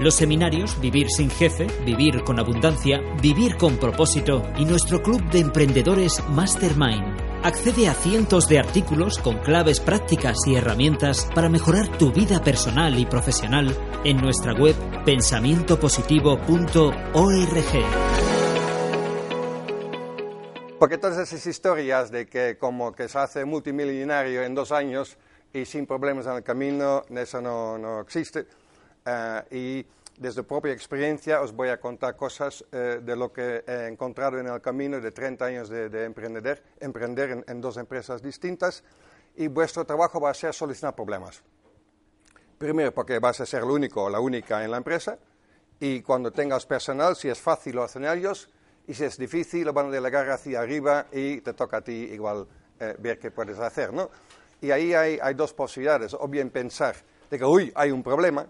Los seminarios Vivir sin jefe, Vivir con abundancia, Vivir con propósito y nuestro club de emprendedores Mastermind. Accede a cientos de artículos con claves prácticas y herramientas para mejorar tu vida personal y profesional en nuestra web pensamientopositivo.org. Porque todas esas historias de que como que se hace multimillonario en dos años y sin problemas en el camino, eso no, no existe. Uh, y desde propia experiencia os voy a contar cosas eh, de lo que he encontrado en el camino de 30 años de, de emprender, emprender en, en, dos empresas distintas y vuestro trabajo va a ser solucionar problemas. Primero porque vas a ser el único o la única en la empresa y cuando tengas personal, si es fácil lo hacen ellos y si es difícil lo van a delegar hacia arriba y te toca a ti igual eh, ver qué puedes hacer, ¿no? Y ahí hay, hay dos posibilidades, o bien pensar de que, uy, hay un problema,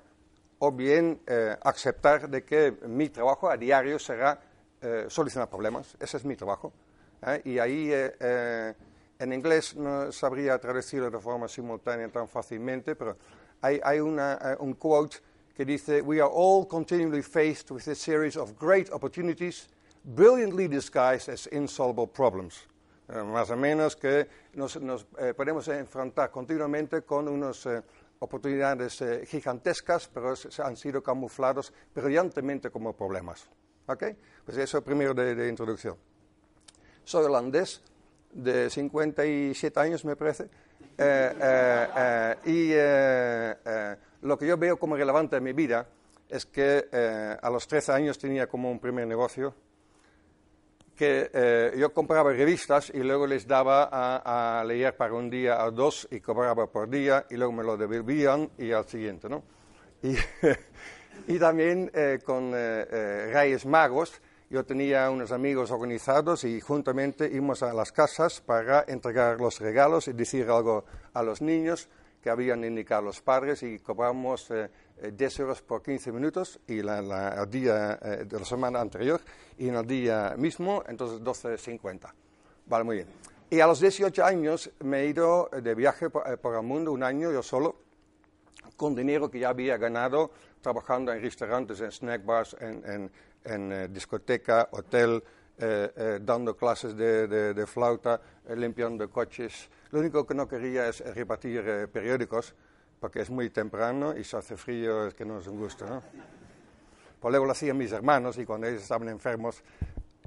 o bien eh, aceptar de que mi trabajo a diario será eh, solucionar problemas. Ese es mi trabajo. ¿eh? Y ahí eh, en inglés no sabría traducirlo de forma simultánea tan fácilmente, pero hay, hay una, un quote que dice, We are all continually faced with a series of great opportunities, brilliantly disguised as insoluble problems. más o menos que nos, nos podemos enfrentar continuamente con unos oportunidades eh, gigantescas, pero se han sido camuflados brillantemente como problemas. ¿Ok? Pues eso primero de, de introducción. Soy holandés, de 57 años me parece, eh, eh, y lo que yo veo como relevante en mi vida es que a los 13 años tenía como un primer negocio que eh, yo compraba revistas y luego les daba a, a, leer para un día o dos y cobraba por día y luego me lo devolvían y al siguiente, ¿no? Y, y también eh, con eh, eh, Reyes Magos, yo tenía unos amigos organizados y juntamente íbamos a las casas para entregar los regalos y decir algo a los niños que habían indicado los padres y cobramos 10 euros por 15 minutos y la, la, el día eh, de la semana anterior y en el día mismo, entonces 12.50. Vale, muy bien. Y a los 18 años me he ido de viaje por, eh, por, el mundo, un año yo solo, con dinero que ya había ganado trabajando en restaurantes, en snack bars, en, en, en eh, discoteca, hotel, eh, eh, dando clases de, de, de flauta, eh, limpiando coches. Lo único que no quería es repartir periódicos porque es muy temprano y se hace frío, es que no es un gusto, ¿no? Pues luego lo hacían mis hermanos y cuando ellos estaban enfermos,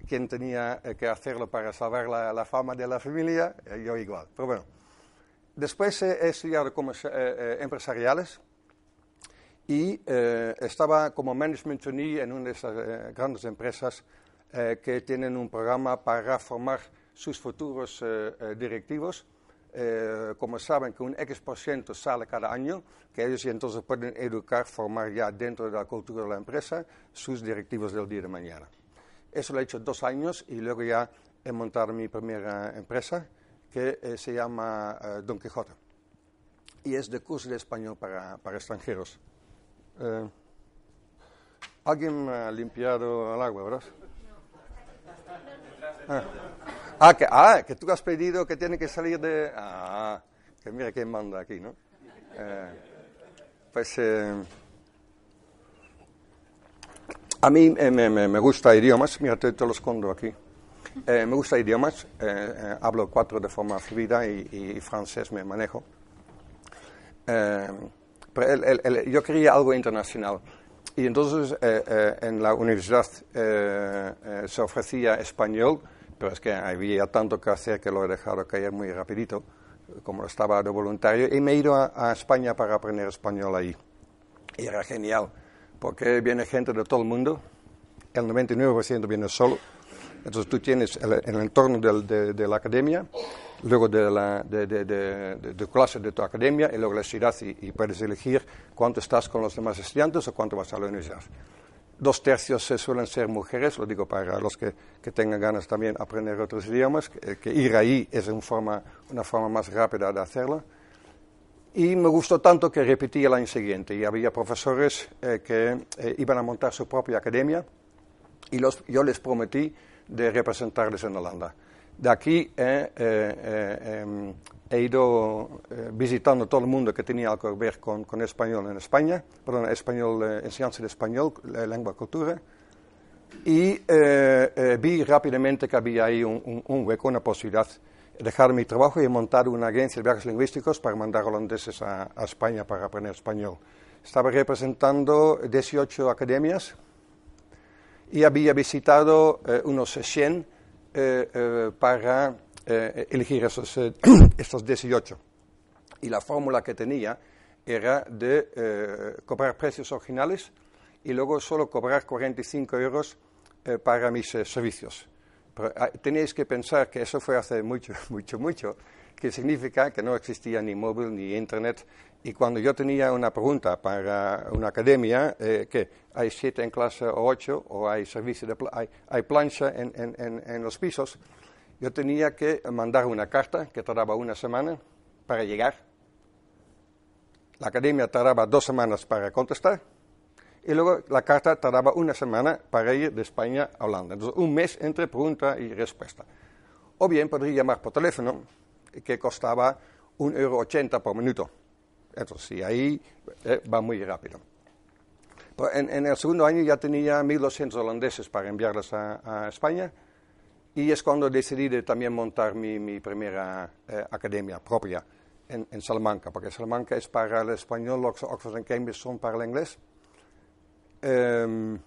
¿quién tenía eh, que hacerlo para salvar la, la fama de la familia? Eh, yo igual. Pero bueno, después eh, he estudiado como eh, empresariales y estaba como management trainee en una de esas grandes empresas que tienen un programa para formar sus futuros directivos eh, como saben que un X por ciento sale cada año, que ellos entonces pueden educar, formar ya dentro de la cultura de la empresa sus directivos del día de mañana. Eso lo he hecho dos años y luego ya he montado mi primera empresa que eh, se llama eh, Don Quijote y es de curso de español para, para extranjeros. Eh, ¿Alguien ha limpiado el agua, verdad? Ah. Ah que, ah, que tú has pedido que tiene que salir de... Ah, que mira quién manda aquí, ¿no? Eh, pues eh, a mí eh, me, me, gusta idiomas, mira, te, te lo escondo aquí. Eh, me gusta idiomas, eh, hablo cuatro de forma fluida y, francés me manejo. pero el, el, yo quería algo internacional. Y entonces en la universidad se ofrecía español, pero es que había tanto que hacer que lo he dejado caer muy rapidito, como estaba de voluntario, y me he ido a, a, España para aprender español ahí. Y era genial, porque viene gente de todo el mundo, el 99% viene solo, entonces tú tienes el, el entorno del, de, de, la academia, luego de la de, de, clase de tu academia y luego la ciudad y, y, puedes elegir cuánto estás con los demás estudiantes o cuánto vas a la universidad. Dos tercios suelen ser mujeres, lo digo para los que, tengan ganas también de aprender otros idiomas, que, ir ahí es una forma, una forma más rápida de hacerlo. Y me gustó tanto que repetí el año siguiente y había profesores eh, que eh, iban a montar su propia academia y los, yo les prometí de representarles en Holanda. De aquí eh, em, he ido visitando todo el mundo que tenía algo que ver con, con español en España, perdón, español, enseñanza de español, lengua, cultura, y vi rápidamente que había ahí un, un hueco, una posibilidad dejar mi trabajo y montar una agencia de viajes lingüísticos para mandar holandeses a, España para aprender español. Estaba representando 18 academias y había visitado eh, unos 100 eh, eh, para elegir esos, estos 18. Y la fórmula que tenía era de cobrar precios originales y luego solo cobrar 45 euros para mis servicios. Pero ah, tenéis que pensar que eso fue hace mucho, mucho, mucho, que significa que no existía ni móvil ni internet. Y cuando yo tenía una pregunta para una academia, eh, que hay siete en clase o ocho, o hay servicio de hay, hay, plancha en, en, en, los pisos, yo tenía que mandar una carta que tardaba una semana para llegar. La academia tardaba dos semanas para contestar y luego la carta tardaba una semana para ir de España a Holanda. Entonces, un mes entre pregunta y respuesta. O bien podría llamar por teléfono, que costaba un euro ochenta por minuto. Entonces, sí, ahí eh, va muy rápido. en, el segundo año ya tenía 1.200 holandeses para enviarlos a, España y es cuando decidí de también montar mi, primera eh, academia propia en, Salamanca, porque Salamanca es para el español, Oxford y Cambridge son para el inglés. Em,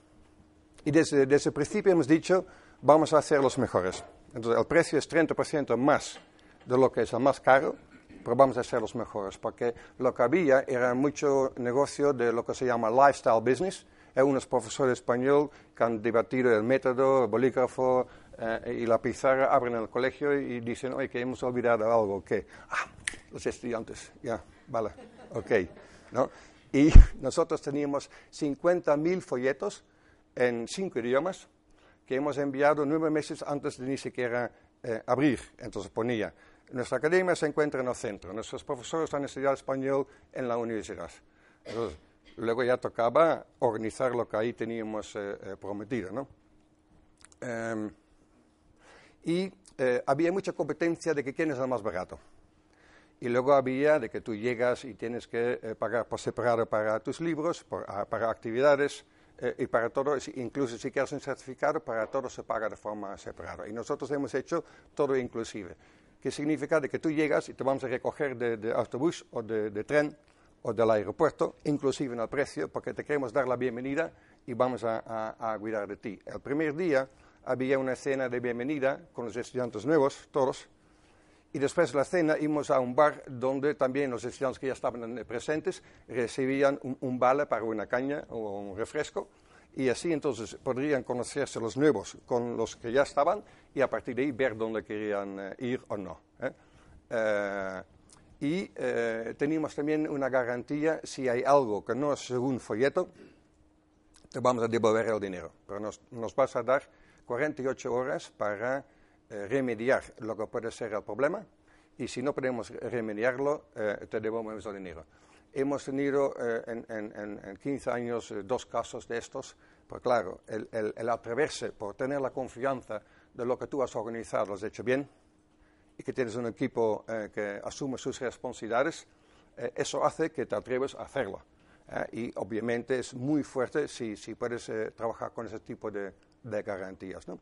y desde, desde, el principio hemos dicho, vamos a ser los mejores. Entonces, el precio es 30% más de lo que es el más caro, pero vamos a ser los mejores, porque lo que había era mucho negocio de lo que se llama lifestyle business. Hay unos profesores españoles que han debatido el método, el bolígrafo eh, y la pizarra, abren el colegio y dicen, oye, que hemos olvidado algo, que, ah, los estudiantes, ya, vale, ok, ¿no? Y nosotros teníamos 50.000 folletos en cinco idiomas que hemos enviado nueve meses antes de ni siquiera eh, abrir. Entonces ponía, nuestra academia se encuentra en el centro, nuestros profesores han estudiado español en la universidad. Entonces, luego ya tocaba organizar lo que ahí teníamos eh, eh, prometido. ¿no? Em, y había mucha competencia de que quién es el más barato. Y luego había de que tú llegas y tienes que eh, pagar por separado para tus libros, ah, para actividades eh, y para todo, incluso si quieres un certificado, para todo se paga de forma separada. Y nosotros hemos hecho todo inclusive. Que significa de que tú llegas y te vamos a recoger de, autobús o de, tren o del aeropuerto, inclusive en el precio, porque te queremos dar la bienvenida y vamos a, a cuidar de ti. El primer día había una cena de bienvenida con los estudiantes nuevos, todos, y después de la cena íbamos a un bar donde también los estudiantes que ya estaban presentes recibían un, vale para una caña o un refresco. Y así entonces podrían conocerse los nuevos con los que ya estaban y a partir de ahí ver dónde querían eh, ir o no. ¿eh? Eh, y teníamos también una garantía, si hay algo que no es según folleto, te vamos a devolver el dinero. Pero nos, vas a dar 48 horas para remediar lo que puede ser el problema y si no podemos remediarlo, te devolvemos el dinero. Hemos tenido eh, en, 15 años dos casos de estos, pues claro, el, el, atreverse por tener la confianza de lo que tú has organizado, lo has hecho bien, y que tienes un equipo que asume sus responsabilidades, eso hace que te atreves a hacerlo. y obviamente es muy fuerte si, si puedes trabajar con ese tipo de, de garantías. ¿no?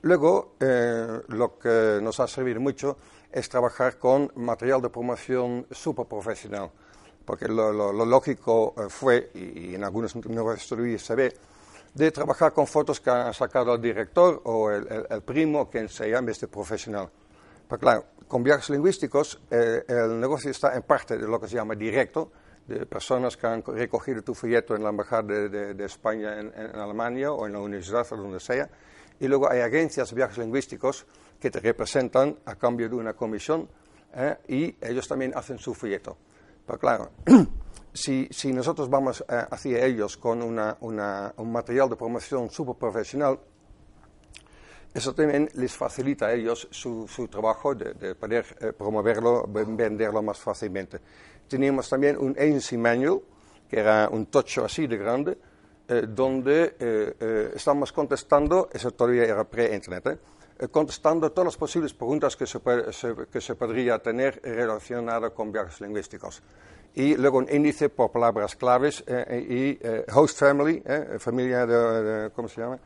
Eh, luego, eh, lo que nos ha servido mucho es trabajar con material de promoción super profesional, porque lo, lógico eh, fue, y, en algunos nuevos estudios se ve, de trabajar con fotos que ha sacado el director o el, primo, quien sea, este profesional. Pero claro, con viajes lingüísticos el negocio está en parte de lo que se llama directo, de personas que han recogido tu folleto en la Embajada de, España en, en, Alemania o en la universidad o donde sea, y luego hay agencias de viajes lingüísticos que te representan a cambio de una comisión ¿eh? y ellos también hacen su folleto. Pero claro, si, si nosotros vamos eh, hacia ellos con una, una, un material de promoción súper profesional, eso también les facilita a ellos su, su trabajo de, de poder eh, promoverlo, venderlo más fácilmente. Teníamos también un agency manual, que era un tocho así de grande, eh, donde eh, eh, estamos contestando, eso todavía era pre-internet, eh, contestando todas las posibles preguntas que se, puede, se, que se podría tener relacionadas con viajes lingüísticos. Y luego un índice por palabras claves y host family, familia de, de, ¿cómo se llama?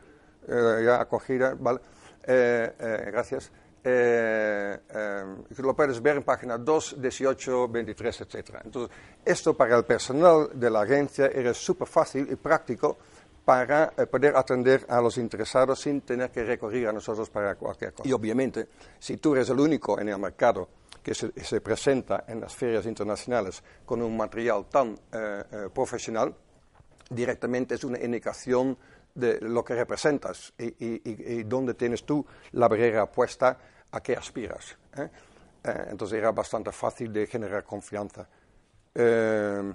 ya acogida, ¿vale? gracias. Eh, eh, lo puedes ver en página 2, 18, 23, etc. Entonces, esto para el personal de la agencia era súper fácil y práctico para eh, poder atender a los interesados sin tener que recurrir a nosotros para cualquier cosa. Y obviamente, si tú eres el único en el mercado que se, se presenta en las ferias internacionales con un material tan eh, eh, profesional, directamente es una indicación de lo que representas y, y, y, y dónde tienes tú la barrera puesta a qué aspiras. ¿eh? Eh, entonces era bastante fácil de generar confianza. Eh,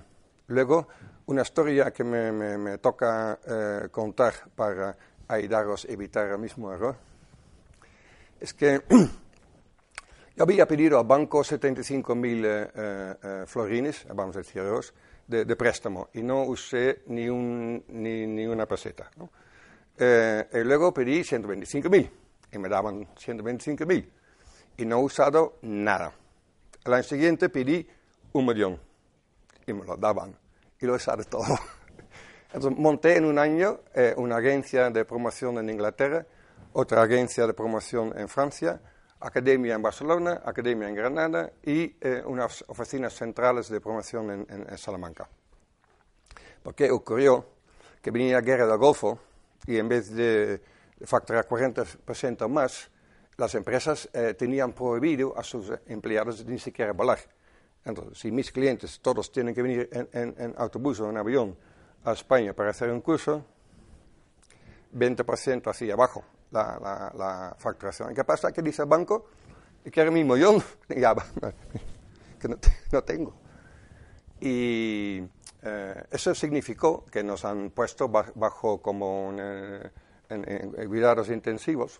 luego, una historia que me, me, me toca contar para ayudaros a evitar el mismo error es que yo había pedido al banco 75 mil florines, vamos a decir de, préstamo y no usé ni, un, ni, ni una peseta. y luego pedí 125 mil y me daban 125 mil y no he usado nada. El año siguiente pedí un millón y me lo daban y lo he usado todo. Entonces monté en un año eh, una agencia de promoción en Inglaterra, otra agencia de promoción en Francia, academia en Barcelona, academia en Granada y eh, unas oficinas centrales de promoción en, en, en Salamanca. Porque ocurrió que venía la guerra del Golfo y en vez de facturar 40% más, las empresas eh, tenían prohibido a sus empleados ni siquiera volar. Entonces, si mis clientes todos tienen que venir en, en, en autobús o en avión a España para hacer un curso, 20% hacia abajo la, la, la, facturación. ¿Qué pasa? ¿Qué dice el banco? Quiero mi millón. ya, que no, no, tengo. Y eh, eso significó que nos han puesto bajo como un, eh, en, en, cuidados intensivos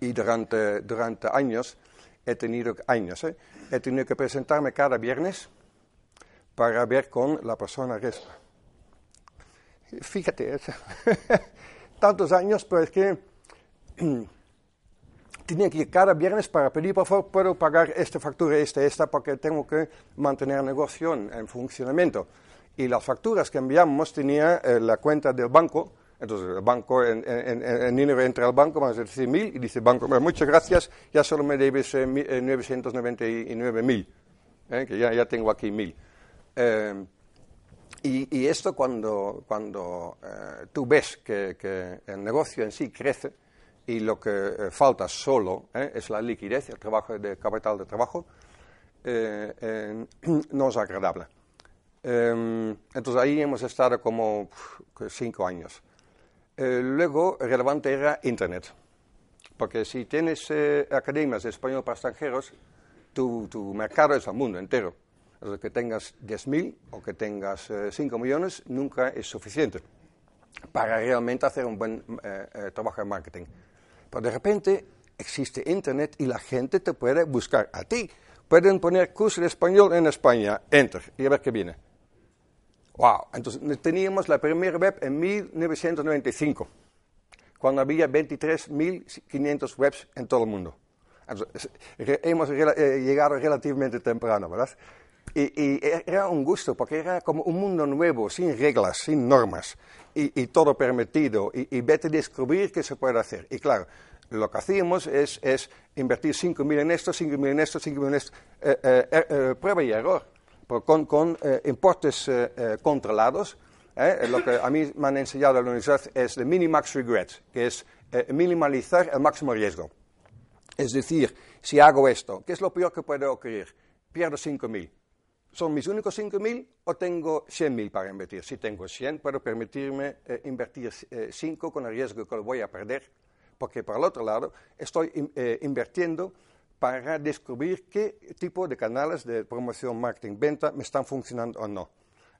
y durante, durante años he tenido, años, ¿eh? he tenido que presentarme cada viernes para ver con la persona resta. Fíjate, ¿eh? tantos años, pero es que tenía que ir cada viernes para pedir, por favor, puedo pagar esta factura, esta, esta, porque tengo que mantener el negocio en funcionamiento. Y las facturas que enviamos tenía eh, la cuenta del banco, entonces el banco, en, en, entra al banco, vamos a decir mil, y dice banco, bueno, muchas gracias, ya solo me debes eh, 999 mil, eh, que ya, ya, tengo aquí mil. Eh, y, esto cuando, cuando eh, tú ves que, que, el negocio en sí crece y lo que eh, falta solo eh, es la liquidez, el trabajo de capital de trabajo, no es agradable. entonces ahí hemos estado como cinco años. Eh, luego, relevante era Internet. Porque si tienes eh, academias de español para extranjeros, tu, tu, mercado es el mundo entero. O que tengas 10.000 o que tengas eh, 5 millones nunca es suficiente para realmente hacer un buen eh, eh, trabajo de marketing. Pero de repente existe Internet y la gente te puede buscar a ti. Pueden poner curso de español en España, enter, y a ver qué viene. Wow, entonces teníamos la primera web en 1995, cuando había 23.500 webs en todo el mundo. Entonces, hemos eh, llegado relativamente temprano, ¿verdad? Y, y, era un gusto, porque era como un mundo nuevo, sin reglas, sin normas, y, y todo permitido, y, y vete a descubrir qué se puede hacer. Y claro, lo que hacíamos es, es invertir 5.000 en esto, 5.000 en esto, 5.000 en esto, eh, eh, eh, prueba y error con, con eh, importes eh, eh, controlados. lo que a mí me han enseñado en la universidad es el minimax regret, que es minimalizar el máximo riesgo. Es decir, si hago esto, ¿qué es lo peor que puede ocurrir? Pierdo 5.000. ¿Son mis únicos 5.000 o tengo 100.000 para invertir? Si tengo 100, puedo permitirme eh, invertir 5 con el riesgo que lo voy a perder, porque por el otro lado estoy eh, invirtiendo para descubrir qué tipo de canales de promoción, marketing, venta me están funcionando o no.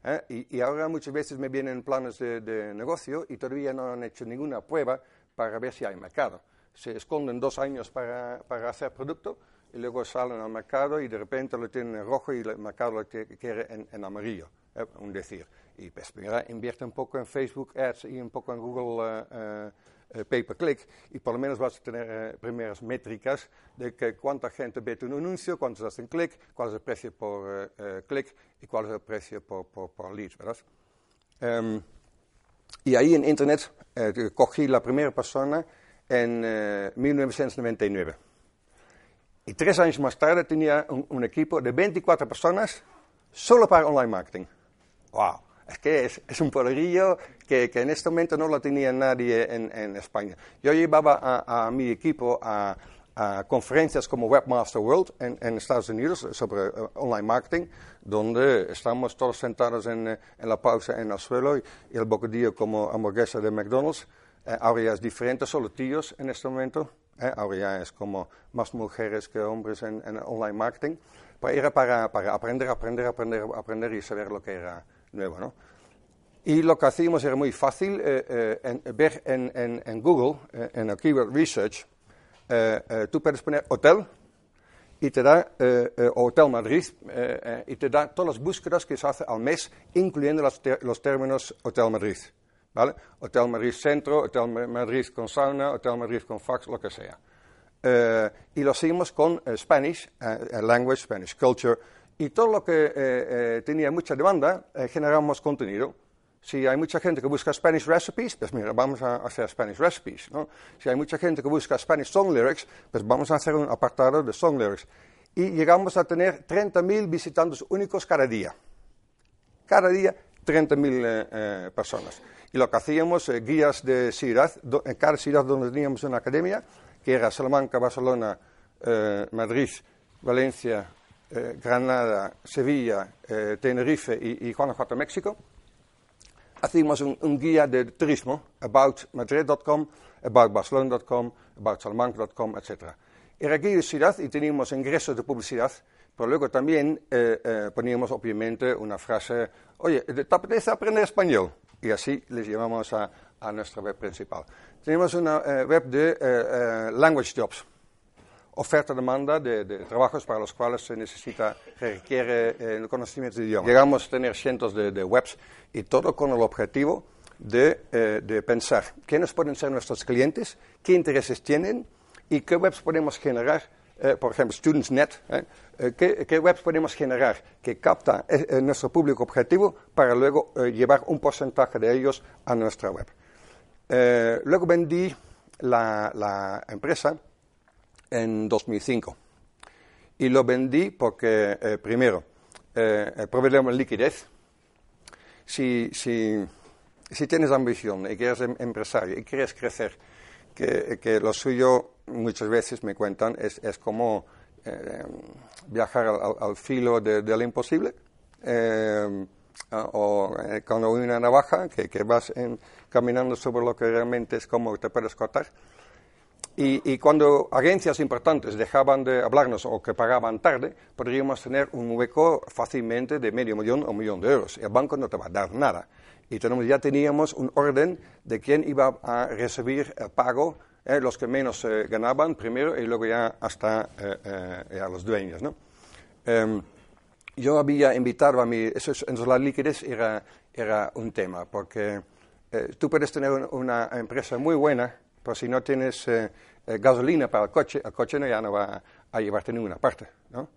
¿eh? Y, ahora muchas veces me vienen planes de, negocio y todavía no han hecho ninguna prueba para ver si hay mercado. Se esconden dos años para, para hacer producto y luego salen al mercado y de repente lo tienen en rojo y el mercado lo quiere en, amarillo, ¿eh? un decir. Y pues mira, invierte un poco en Facebook Ads y un poco en Google uh, uh, pay-per-click y por lo menos vas a tener primeras métricas de que cuánta gente ve tu anuncio, cuántos hacen clic, cuál es el precio por clic y cuál es el precio por, por, por lead, ¿verdad? Um, y ahí en Internet cogí la primera persona en 1999. Y tres años más tarde tenía un, un equipo de 24 personas solo para online marketing. ¡Wow! Es que es, un poderío que, en este momento no lo tenía nadie en, España. Yo llevaba a, mi equipo a, conferencias como Webmaster World en, Estados Unidos sobre eh, online marketing, donde estamos todos sentados en, eh, la pausa en el suelo y, el bocadillo como hamburguesa de McDonald's. Eh, ahora ya es diferente, solo tíos en este momento. ahora ya es como más mujeres que hombres en, online marketing. Pero era para, para aprender, aprender, aprender, aprender y saber lo que era ¿no? Y lo que hacíamos era muy fácil, eh, eh, ver en, Google, eh, en el Keyword Research, tú puedes poner hotel y te da Hotel Madrid y te da todas las búsquedas que se hacen al mes, incluyendo los, términos Hotel Madrid. ¿vale? Hotel Madrid Centro, Hotel Madrid con sauna, Hotel Madrid con fax, lo que sea. y lo hacíamos con Spanish, Language, Spanish Culture, y todo lo que eh, eh, tenía mucha demanda, eh, generamos contenido. Si hay mucha gente que busca Spanish recipes, pues mira, vamos a hacer Spanish recipes. ¿no? Si hay mucha gente que busca Spanish song lyrics, pues vamos a hacer un apartado de song lyrics. Y llegamos a tener 30.000 visitantes únicos cada día. Cada día, 30.000 personas. Y lo que hacíamos, guías de ciudad, en cada ciudad donde teníamos una academia, que era Salamanca, Barcelona, Madrid, Valencia, eh, Granada, Sevilla, eh, Tenerife y, Guanajuato, México, hacemos un, guía de turismo, aboutmadrid.com, aboutbarcelona.com, aboutsalamanca.com, etc. Guía de ciudad y teníamos ingresos de publicidad, pero luego también eh, poníamos obviamente una frase, oye, ¿te apetece aprender español? Y así les llevamos a, a nuestra web principal. Tenemos una web de language jobs oferta-demanda de, de, trabajos para los cuales se necesita, requiere el eh, conocimiento de idioma. Llegamos a tener cientos de, webs y todo con el objetivo de, eh, de, pensar quiénes pueden ser nuestros clientes, qué intereses tienen y qué webs podemos generar, eh, por ejemplo, StudentsNet, qué, webs podemos generar que capta nuestro público objetivo para luego llevar un porcentaje de ellos a nuestra web. luego vendí la empresa en 2005. Y lo vendí porque, eh, primero, eh, el problema de liquidez. Si, si, si, tienes ambición y quieres em, empresario y quieres crecer, que, que, lo suyo muchas veces me cuentan es, es como eh, viajar al, filo de, lo imposible. Eh, o cuando hay una navaja que, que vas caminando sobre lo que realmente es como te puedes cortar. Y, cuando agencias importantes dejaban de hablarnos o que pagaban tarde, podríamos tener un hueco fácilmente de medio millón o millón de euros. El banco no te va a dar nada. Y tenemos, ya teníamos un orden de quién iba a recibir el pago, eh, los que menos eh, ganaban primero y luego ya hasta eh, a los dueños. ¿no? Em, yo había invitado a mi... Eso, entonces la liquidez era, era un tema, porque tú puedes tener una empresa muy buena pero si no tienes eh, eh, gasolina para el coche, el coche no, ya no va a llevarte a ninguna parte. ¿no?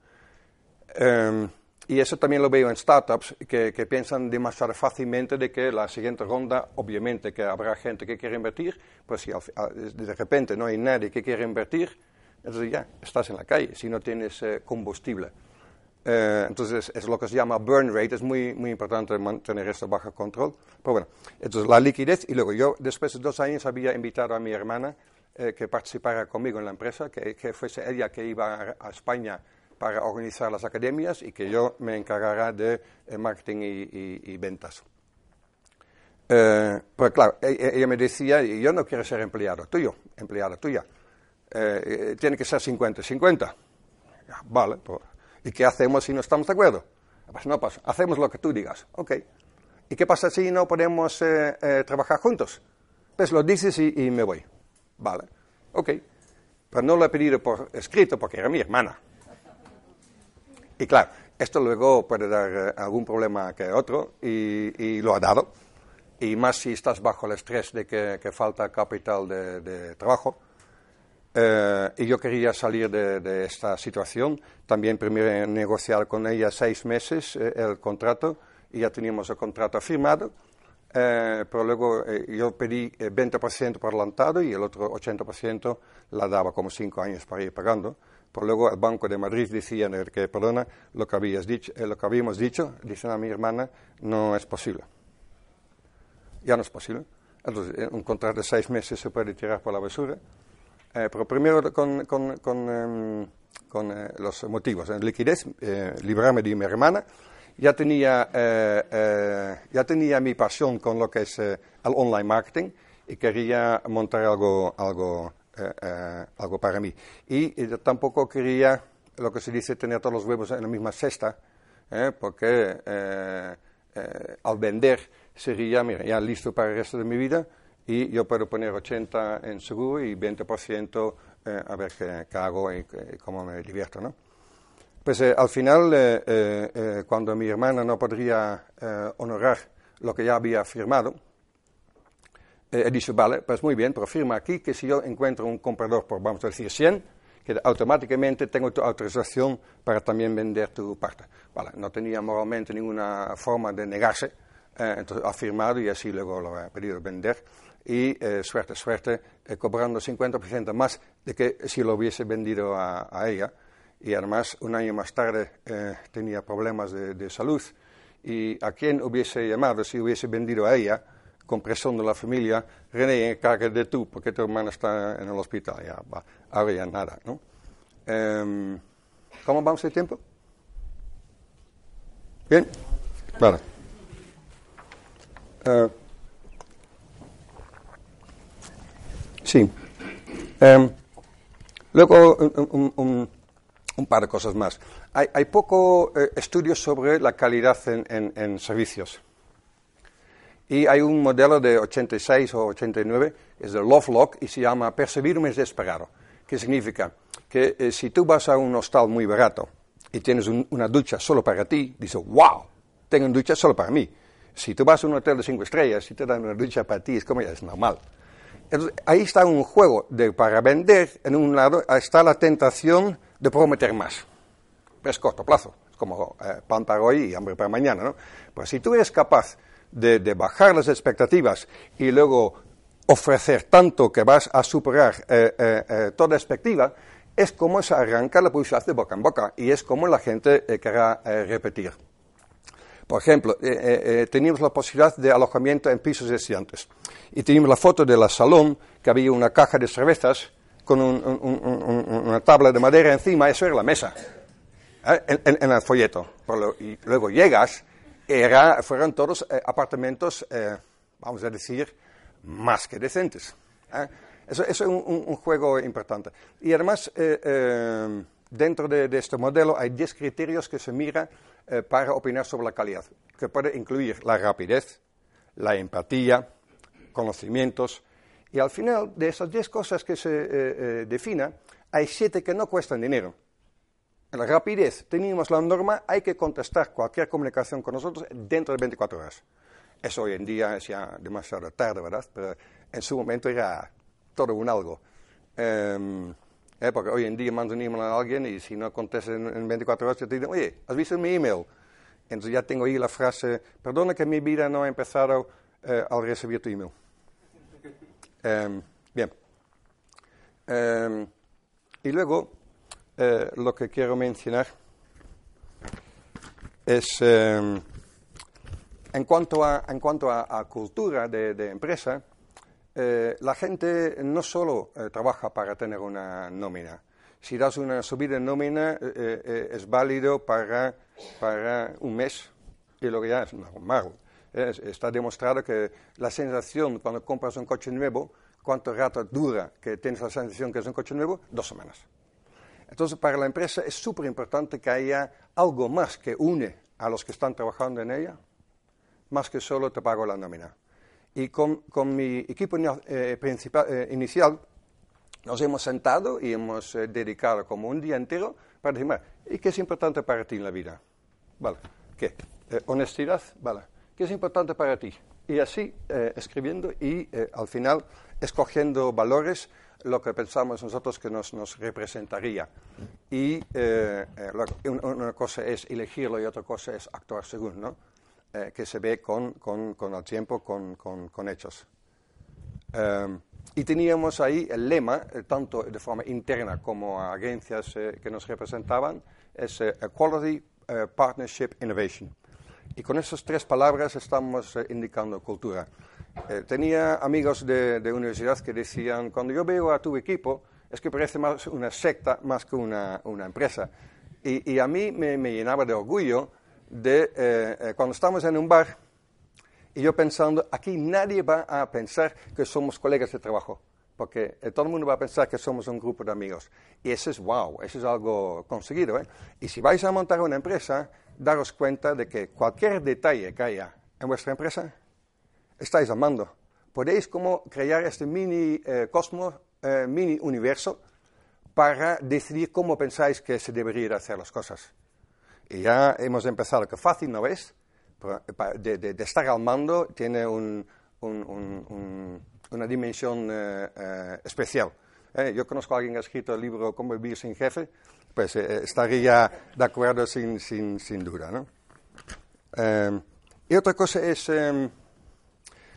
Em, y eso también lo veo en startups que, que, piensan demasiado fácilmente de que la siguiente ronda, obviamente que habrá gente que quiere invertir, pues si de repente no hay nadie que quiera invertir, entonces ya estás en la calle si no tienes eh, combustible. Entonces es lo que se llama burn rate, es muy, muy importante mantener esto bajo control. Pero bueno, entonces la liquidez y luego yo después de dos años había invitado a mi hermana eh, que participara conmigo en la empresa, que, que fuese ella que iba a, España para organizar las academias y que yo me encargara de eh, marketing y, ventas. Eh, pues claro, e, e, ella, me decía, yo no quiero ser empleado tuyo, empleada tuya. tiene que ser 50-50. vale, pues, ¿y qué hacemos si no estamos de acuerdo? Pues no pasa, hacemos lo que tú digas. Ok. ¿Y qué pasa si no podemos eh, eh, trabajar juntos? Pues lo dices y, y, me voy. Vale. Ok. Pero no lo he pedido por escrito porque era mi hermana. Y claro, esto luego puede dar eh, algún problema que otro y, lo ha dado. Y más si estás bajo el estrés de que, falta capital de, trabajo. Eh, y yo quería salir de, esta situación. También primero negociar con ella seis meses eh, el contrato y ya teníamos el contrato firmado. pero luego yo pedí 20% por adelantado y el otro 80% la daba como cinco años para ir pagando. Por luego el Banco de Madrid decía que, perdona, lo que, habías dicho, eh, lo que habíamos dicho, dice a mi hermana, no es posible. Ya no es posible. Entonces, eh, un contrato de seis meses se puede tirar por la basura. Eh, pero primero con, con, con, em, con los motivos. Liquidez, librarme de mi hermana. Ya tenía, ya tenía mi pasión con lo que es el online marketing y quería montar algo, algo eh, eh, algo para mí. Y, tampoco quería, lo que se dice, tener todos los huevos en la misma cesta, eh, porque al vender sería, mira, ya listo para el resto de mi vida y yo puedo poner 80 en seguro y 20% a ver qué, hago y, cómo me divierto, ¿no? Pues al final, cuando mi hermana no podría honorar lo que ya había firmado, eh, dicho, vale, pues muy bien, pero firma aquí que si yo encuentro un comprador por, vamos a decir, 100, que automáticamente tengo tu autorización para también vender tu parte. Vale, no tenía moralmente ninguna forma de negarse, eh, entonces ha firmado y así luego lo ha pedido vender. Y eh, suerte, suerte, cobrando 50% más de que si lo hubiese vendido a, ella. Y además, un año más tarde tenía problemas de, de salud. ¿Y a quién hubiese llamado si hubiese vendido a ella? compresión de la familia, René, encargue de tú, porque tu hermana está en el hospital. Ya, va, ahora ya nada, ¿no? Um, ¿Cómo vamos de tiempo? ¿Bien? Vale. Uh, sí. Um, luego, un, un, un, par de cosas más. Hay, hay poco eh, estudios sobre la calidad en, en, en servicios. Y hay un modelo de 86 o 89, es de Lovelock, y se llama Percibir un desesperado. ¿Qué significa? Que eh, si tú vas a un hostal muy barato y tienes una ducha solo para ti, dices, wow, tengo una ducha solo para mí. Si tú vas a un hotel de cinco estrellas y te dan una ducha para ti, es como ya es normal. Ahí está un juego de para vender, en un lado está la tentación de prometer más. Es corto plazo, es como eh, pan para hoy y hambre para mañana, ¿no? Pues si tú eres capaz de, bajar las expectativas y luego ofrecer tanto que vas a superar eh, eh, eh, toda expectativa, es como se arranca la publicidad de boca en boca y es como la gente querrá repetir. Por ejemplo, teníamos la posibilidad de alojamiento en pisos de estudiantes y teníamos la foto de la salón que había una caja de cervezas con una tabla de madera encima, eso era la mesa, en, el folleto. Y luego llegas era, fueron todos eh, apartamentos, eh, vamos a decir, más que decentes. ¿eh? Eso, es un, juego importante. Y además, dentro de, este modelo hay 10 criterios que se miran para opinar sobre la calidad, que puede incluir la rapidez, la empatía, conocimientos, y al final de esas 10 cosas que se definan, hay 7 que no cuestan dinero la rapidez, teníamos la norma, hay que contestar cualquier comunicación con nosotros dentro de 24 horas. Eso hoy en día es ya demasiado tarde, ¿verdad? Pero en su momento era todo un algo. Em, eh, porque hoy en día mando un email a alguien y si no contesta en, 24 horas, te dicen, oye, ¿has visto mi email? Entonces ya tengo ahí la frase, perdona que mi vida no ha empezado eh, al recibir tu email. Em, bien. Em, y luego, eh, lo que quiero mencionar es, em, en cuanto a, en cuanto a, cultura de, empresa, eh, la gente no solo eh, trabaja para tener una nómina. Si das una subida en nómina, es válido para, para un mes y lo que ya es normal. está demostrado que la sensación cuando compras un coche nuevo, cuánto rato dura que tienes la sensación que es un coche nuevo, dos semanas. Entonces, para la empresa es súper importante que haya algo más que une a los que están trabajando en ella, más que solo te pago la nómina. Y con, mi equipo eh, principal, eh, inicial nos hemos sentado y hemos eh, dedicado como un día entero para decir, ¿y qué es importante para ti en la vida? Vale, ¿qué? honestidad, vale. ¿Qué es importante para ti? Y así, escribiendo y al final escogiendo valores lo que pensamos nosotros que nos, nos representaría. Y eh, eh, una cosa es elegirlo y otra cosa es actuar según, ¿no? Eh, que se ve con, con, con el tiempo, con, con hechos. y teníamos ahí el lema, tanto de forma interna como a agencias que nos representaban, es Quality, Partnership, Innovation. Y con esas tres palabras estamos indicando cultura. Eh, tenía amigos de, universidad que decían, cuando yo veo a tu equipo, es que parece más una secta más que una, empresa. Y, a mí me, llenaba de orgullo de eh, eh, cuando estamos en un bar y yo pensando, aquí nadie va a pensar que somos colegas de trabajo, porque todo el mundo va a pensar que somos un grupo de amigos. Y eso es wow, eso es algo conseguido. Y si vais a montar una empresa, daros cuenta de que cualquier detalle que haya en vuestra empresa, estáis amando. Podéis como crear este mini eh, cosmos, eh, mini universo, para decidir cómo pensáis que se deberían hacer las cosas. Ya hemos empezado, que fácil no es, de, de, estar al mando tiene un, una dimensión eh, especial. yo conozco a alguien que ha escrito el libro Cómo vivir sin jefe, pues estaría de acuerdo sin, sin, sin duda. ¿no? y otra cosa es em,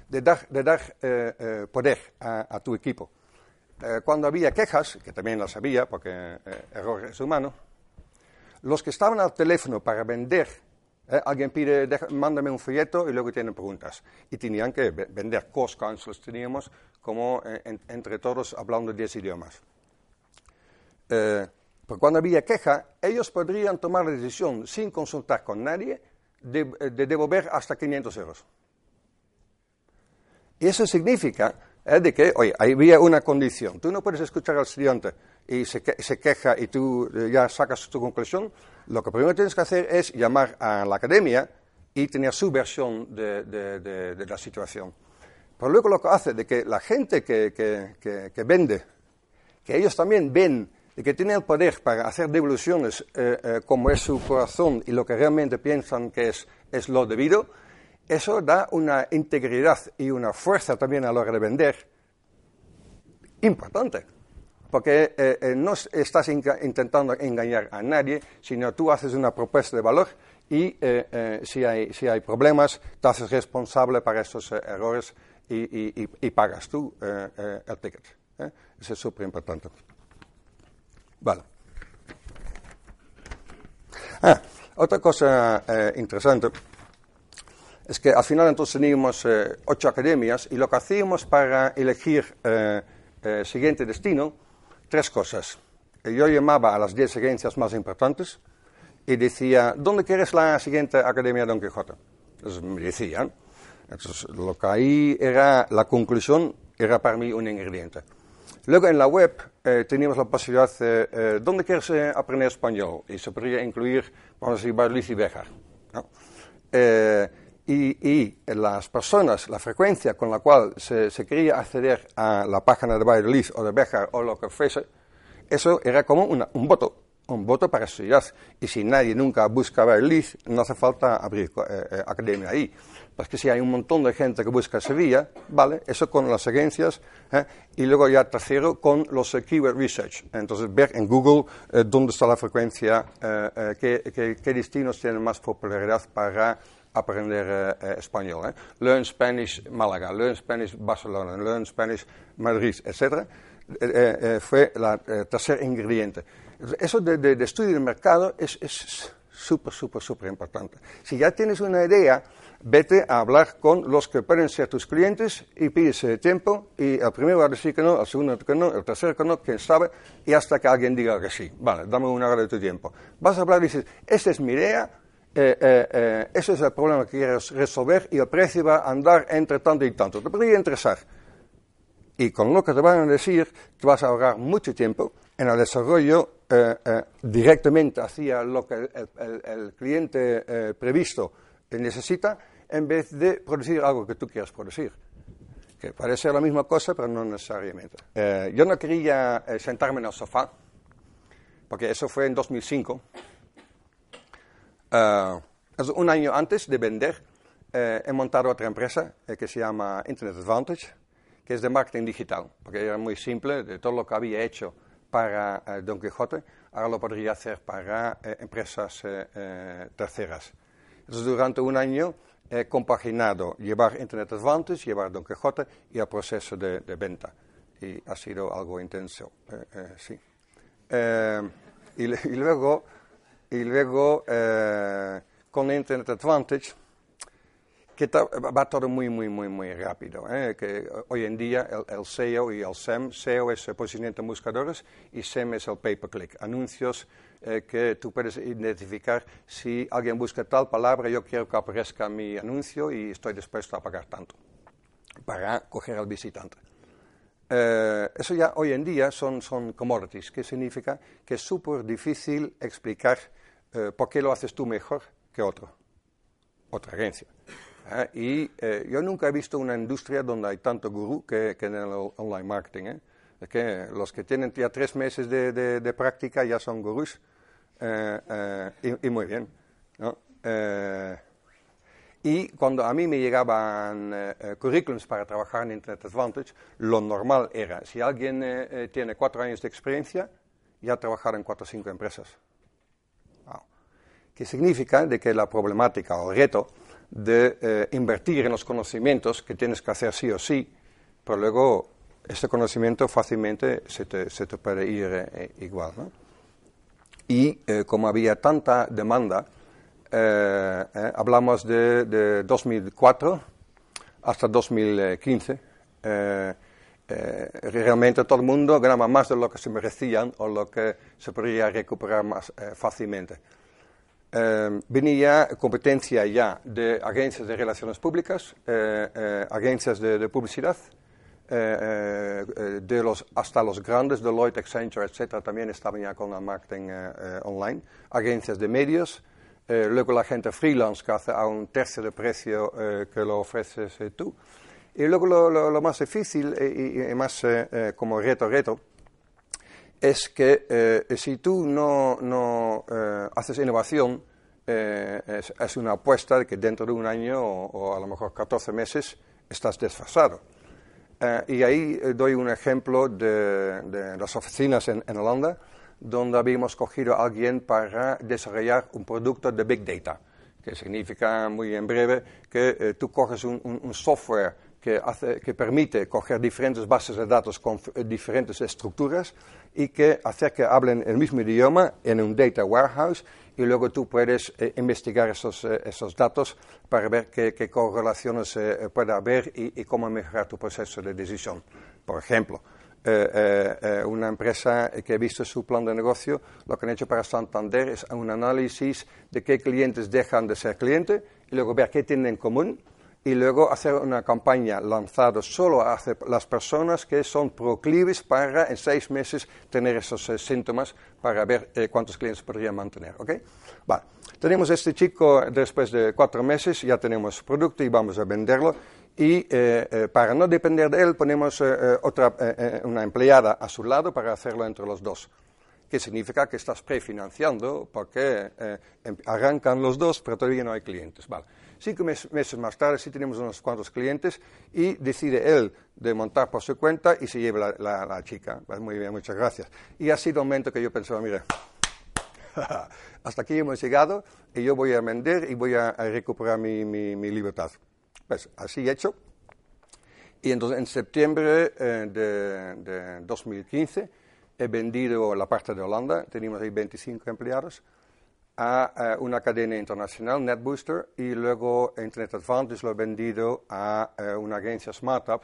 de dar, de dar eh, eh, poder a, tu equipo. Eh, cuando había quejas, que también las había, porque error es humano, los que estaban al teléfono para vender, alguien pide, mándame un folleto y luego tienen preguntas. Y tenían que vender cost councils, teníamos como entre todos hablando 10 idiomas. pero cuando había queja, ellos podrían tomar la decisión sin consultar con nadie de, de devolver hasta 500 euros. Y eso significa eh, de que, oye, había una condición. Tú no puedes escuchar al estudiante y se, queja y tú eh, ya sacas tu conclusión. Lo que primero tienes que hacer es llamar a la academia y tener su versión de, la situación. Pero luego lo que hace de que la gente que, vende, que ellos también ven de que tienen el poder para hacer devoluciones eh, como es su corazón y lo que realmente piensan que es, es lo debido, eso da una integridad y una fuerza también a la hora de vender importante. Porque eh, eh, no estás intentando engañar a nadie, sino tú haces una propuesta de valor y eh, si, hay, si, hay, problemas, te haces responsable para esos errores y, pagas tú el ticket. Eso es súper importante. Vale. Ah, otra cosa interesante es que al final entonces teníamos eh, ocho academias y lo que hacíamos para elegir eh, eh, siguiente destino, tres cosas. Yo llamaba a las diez agencias más importantes y decía, ¿dónde quieres la siguiente academia Don Quijote? Entonces me decían. Entonces lo que ahí era la conclusión, era para mí un ingrediente. Luego en la web teníamos la posibilidad de, ¿dónde quieres aprender español? Y se podría incluir, vamos a decir, Barliz y Bejar. ¿no? Y, las personas, la frecuencia con la cual se, quería acceder a la página de Bayreuth o de Bejar o lo que fuese, eso era como un voto, un voto para estudiar. Y si nadie nunca busca Bayreuth, no hace falta abrir eh, eh, academia ahí. Porque si hay un montón de gente que busca Sevilla, vale, eso con las agencias, ¿eh? y luego ya tercero con los keyword research. Entonces ver en Google dónde está la frecuencia, qué, qué destinos tienen más popularidad para aprender eh, eh, español. ¿eh? Learn Spanish Málaga, Learn Spanish Barcelona, Learn Spanish Madrid, etc. fue el tercer ingrediente. Eso de, estudio de mercado es súper, súper, súper importante. Si ya tienes una idea, vete a hablar con los que pueden ser tus clientes y pides tiempo y el primero va a decir que no, el segundo que no, el tercero que no, quién sabe, y hasta que alguien diga que sí. Vale, dame una hora de tu tiempo. Vas a hablar y dices, esta es mi idea, eh, eh, eh, ese es el problema que quieres resolver y el precio va a andar entre tanto y tanto. Te podría interesar. Y con lo que te van a decir, te vas a ahorrar mucho tiempo en el desarrollo directamente hacia lo que el, cliente previsto necesita, en vez de producir algo que tú quieras producir. Que parece la misma cosa, pero no necesariamente. yo no quería sentarme en el sofá, porque eso fue en 2005. Un año antes de vender, he montado otra empresa que se llama Internet Advantage que es de marketing digital, porque era muy simple, de todo lo que había hecho para eh, Don Quijote, ahora lo podría hacer para eh, empresas eh, terceras. Entonces, durante un año he compaginado llevar Internet Advantage, llevar Don Quijote y el proceso de, venta. Y ha sido algo intenso, sí. Y, luego, y luego con Internet Advantage, que va todo muy, muy, muy, muy rápido. ¿eh? Que hoy en día el, SEO y el SEM, SEO es posicionamiento en buscadores y SEM es el pay-per-click, anuncios eh, que tú puedes identificar si alguien busca tal palabra, yo quiero que aparezca mi anuncio y estoy dispuesto a pagar tanto para coger al visitante. Eh, eso ya hoy en día son, son commodities, que significa que es súper difícil explicar por qué lo haces tú mejor que otro, otra agencia. ¿eh? y eh, yo nunca he visto una industria donde hay tanto gurú que, en el online marketing. ¿eh? Es que los que tienen ya tres meses de, práctica ya son gurús. Y, y, muy bien. y cuando a mí me llegaban currículums para trabajar en Internet Advantage, lo normal era, si alguien tiene cuatro años de experiencia, ya trabajar en cuatro o cinco empresas. ¿Qué significa? De que la problemática o el reto de eh, invertir en los conocimientos que tienes que hacer sí o sí, pero luego este conocimiento fácilmente se te, se te puede ir eh, igual. ¿no? Y eh, como había tanta demanda, hablamos de, de, 2004 hasta 2015, realmente todo el mundo ganaba más de lo que se merecían o lo que se podría recuperar más fácilmente. Eh, venía competencia ya de agencias de relaciones públicas, eh, eh, agencias de, publicidad, de los, hasta los grandes, Deloitte, Accenture, etc., también estaban ya con el marketing online, agencias de medios, luego la gente freelance que hace a un tercio de precio que lo ofreces tú. Y luego lo, más difícil y, más como reto, reto, es que si tú no, no haces innovación, eh, es, una apuesta de que dentro de un año o, a lo mejor 14 meses estás desfasado. Eh, y ahí eh, doy un ejemplo de, las oficinas en, Holanda, donde habíamos cogido a alguien para desarrollar un producto de Big Data, que significa muy en breve que tú coges un, software que, hace, que, permite coger diferentes bases de datos con diferentes estructuras y que hace que hablen el mismo idioma en un data warehouse y luego tú puedes eh, investigar esos, eh, esos, datos para ver qué, qué correlaciones eh, puede haber y, cómo mejorar tu proceso de decisión. Por ejemplo, una empresa que ha visto su plan de negocio, lo que han hecho para Santander es un análisis de qué clientes dejan de ser clientes y luego ver qué tienen en común y luego hacer una campaña lanzada solo a las personas que son proclives para en seis meses tener esos eh, síntomas para ver eh, cuántos clientes podrían mantener. ¿okay? Vale. Tenemos este chico después de cuatro meses, ya tenemos producto y vamos a venderlo. Y eh, para no depender de él ponemos otra, una empleada a su lado para hacerlo entre los dos que significa que estás prefinanciando porque em, arrancan los dos, pero todavía no hay clientes. Vale. Cinco meses más tarde sí tenemos unos cuantos clientes y decide él de montar por su cuenta y se lleva la, chica. Pues muy bien, muchas gracias. Y ha sido un momento que yo pensaba, mire, hasta aquí hemos llegado y yo voy a vender y voy a, recuperar mi, mi, libertad. Pues así hecho. Y entonces en septiembre eh, de, de 2015 he vendido la parte de Holanda, teníamos ahí 25 empleados a una cadena internacional, NetBooster, y luego Internet Advantage lo he vendido a una agencia Smartup.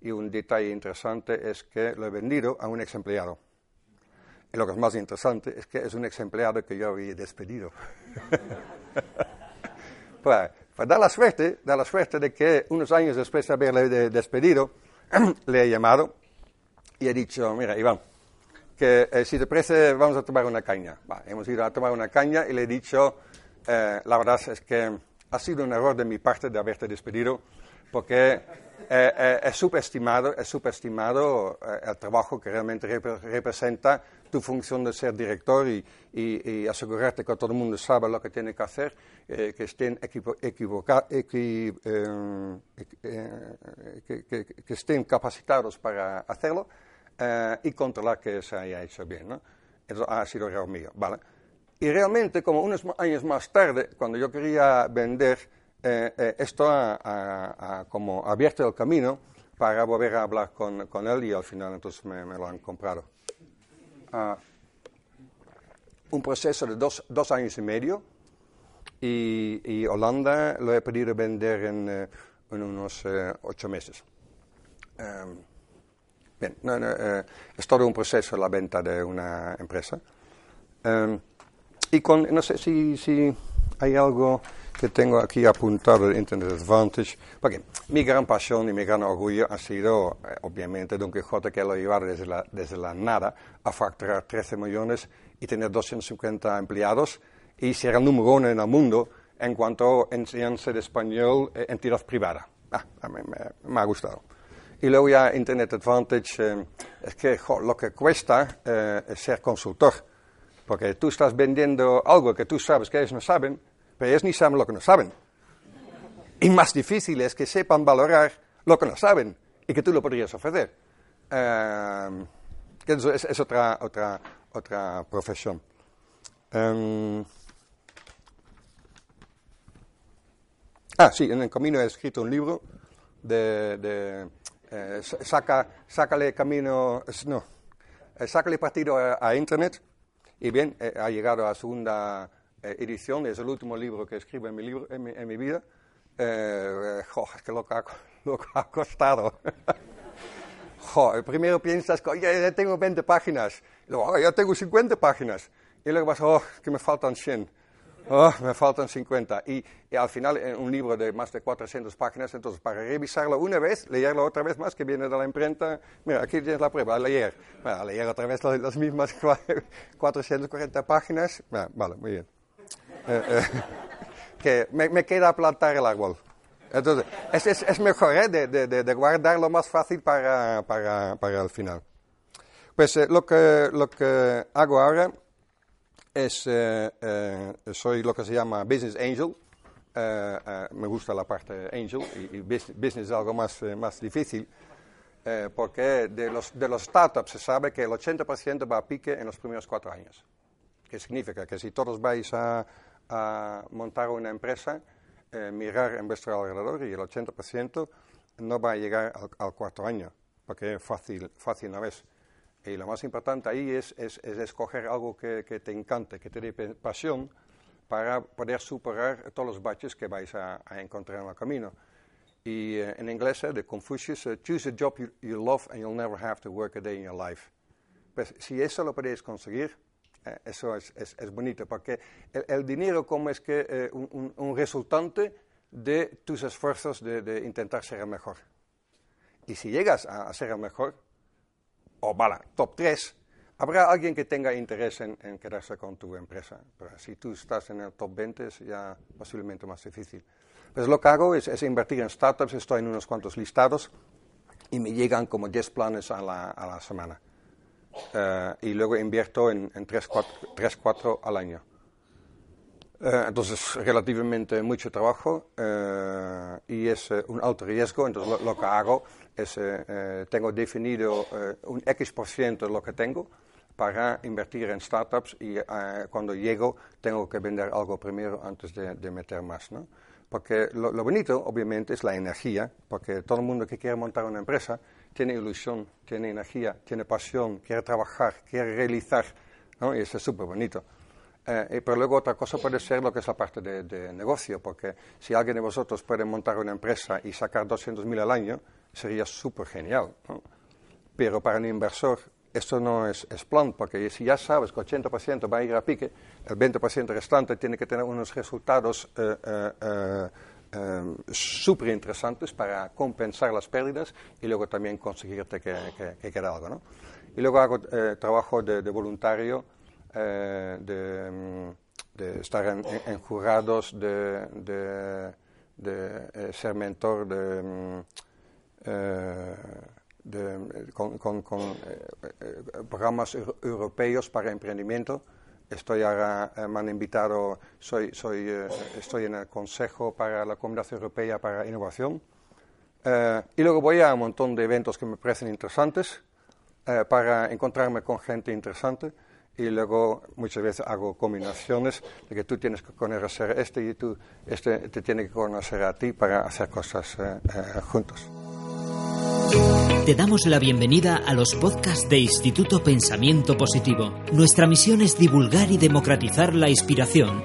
Y un detalle interesante es que lo he vendido a un ex empleado. Y lo que es más interesante es que es un ex empleado que yo había despedido. pues, pues, da la suerte, da la suerte de que unos años después de haberle despedido, le he llamado y he dicho, mira, Iván, que eh, si te parece vamos a tomar una caña. hemos ido a tomar una caña y le he dicho, eh, la verdad es que ha sido un error de mi parte de haberte despedido, porque eh, he subestimado, he subestimado el trabajo que realmente representa tu función de ser director y, asegurarte que todo el mundo sabe lo que tiene que hacer, que estén equivocados, que, estén capacitados para hacerlo eh, y controlar que se haya hecho bien. ¿no? Eso ha sido error mío. ¿vale? Y realmente, como unos años más tarde, cuando yo quería vender, eh, eh, esto ha, como abierto el camino para volver a hablar con, con él y al final entonces me, lo han comprado. Ah, un proceso de dos, dos, años y medio y, y, Holanda lo he pedido vender en, en unos ocho meses. Em, Bien, no, no, eh, es todo un proceso la venta de una empresa. Um, y con, no sé si, si hay algo que tengo aquí apuntado de Internet Advantage, porque mi gran pasión y mi gran orgullo ha sido, eh, obviamente, Don Quijote que lo llevar desde la, desde la nada a facturar 13 millones y tener 250 empleados y ser el número uno en el mundo en cuanto a enseñanza de español en entidad privada. Ah, a mí me ha gustado. Y luego ya Internet Advantage, eh, es que lo que cuesta eh, es ser consultor. Porque tú estás vendiendo algo que tú sabes que ellos no saben, pero ellos ni saben lo que no saben. Y más difícil es que sepan valorar lo que no saben y que tú lo podrías ofrecer. Eh, eso es, otra, otra, otra profesión. Em, ah, sí, en el camino he escrito un libro de eh, saca, sácale camino, no, eh, sácale partido a, Internet y bien, eh, ha llegado a la segunda edición, es el último libro que escribo en mi, libro, en mi, vida. es que lo que ha, lo ha costado. primero piensas, que ya tengo 20 páginas, luego, oh, ya tengo 50 páginas, y luego vas, oh, que me faltan 100. Oh, me faltan 50. Y, al final, un libro de más de 400 páginas, entonces para revisarlo una vez, leerlo otra vez más, que viene de la imprenta, mira, aquí tienes la prueba, a leer. a leer otra vez las, mismas 440 páginas. vale, muy bien. Eh, eh, que me, queda plantar el árbol. Entonces, es, es, mejor ¿eh? de, de, de, guardarlo más fácil para, para, para el final. Pues eh, lo, que, lo que hago ahora es, eh, eh, soy lo que se llama Business Angel. Eh, me gusta la parte Angel y, business, es algo más, más difícil. porque de los, de los startups se sabe que el 80% va a pique en los primeros cuatro años. ¿Qué significa? Que si todos vais a, montar una empresa, mirar en vuestro alrededor y el 80% no va a llegar al, al cuarto año, porque es fácil, fácil una vez. Y lo más importante ahí es, es, escoger algo que, que, te encante, que te dé pasión para poder superar todos los baches que vais a, encontrar en el camino. Y eh, en inglés, eh, de Confucius, uh, choose a job you, love and you'll never have to work a day in your life. Pues si eso lo podéis conseguir, eh, eso es, es, es, bonito, porque el, el, dinero como es que un, un, resultante de tus esfuerzos de, de, intentar ser el mejor. Y si llegas a, a ser el mejor, o bala, top 3, habrá alguien que tenga interés en, quedarse con tu empresa. Pero si tú estás en el top 20 es ya posiblemente más difícil. Pues lo que hago es, invertir en startups, estoy en unos cuantos listados y me llegan como 10 planes a la, a la semana. Eh, y luego invierto en, en 3, 4, al año. Uh, entonces, relativamente mucho trabajo uh, y es uh, un alto riesgo. Entonces, lo, lo que hago es, eh, eh, tengo definido eh, un X por ciento de lo que tengo para invertir en startups y cuando llego tengo que vender algo primero antes de, meter más, ¿no? Porque lo, bonito, obviamente, es la energía, porque todo el mundo que quiere montar una empresa tiene ilusión, tiene energía, tiene pasión, quiere trabajar, quiere realizar, ¿no? Y eso es súper bonito. Pero luego otra cosa puede ser lo que es la parte de, de negocio, porque si alguien de vosotros puede montar una empresa y sacar 200.000 al año, sería súper genial. Pero para un inversor esto no es, plan, porque si ya sabes que el 80% va a ir a pique, el 20% restante tiene que tener unos resultados eh, eh, eh, súper interesantes para compensar las pérdidas y luego también conseguirte que, que, quede algo. ¿no? Y luego hago eh, trabajo de, voluntario, eh, mm, de, estar en, jurados, de, de ser mentor de, mm, con, programas europeos para emprendimiento. Estoy ahora, me han invitado, soy, soy, estoy en el Consejo para la Comunidad Europea para Innovación. y luego voy a un montón de eventos que me parecen interesantes. Eh, para encontrarme con gente interesante y luego muchas veces hago combinaciones de que tú tienes que conocer este y tú este te tiene que conocer a ti para hacer cosas eh, eh, juntos. Te damos la bienvenida a los podcasts de Instituto Pensamiento Positivo. Nuestra misión es divulgar y democratizar la inspiración,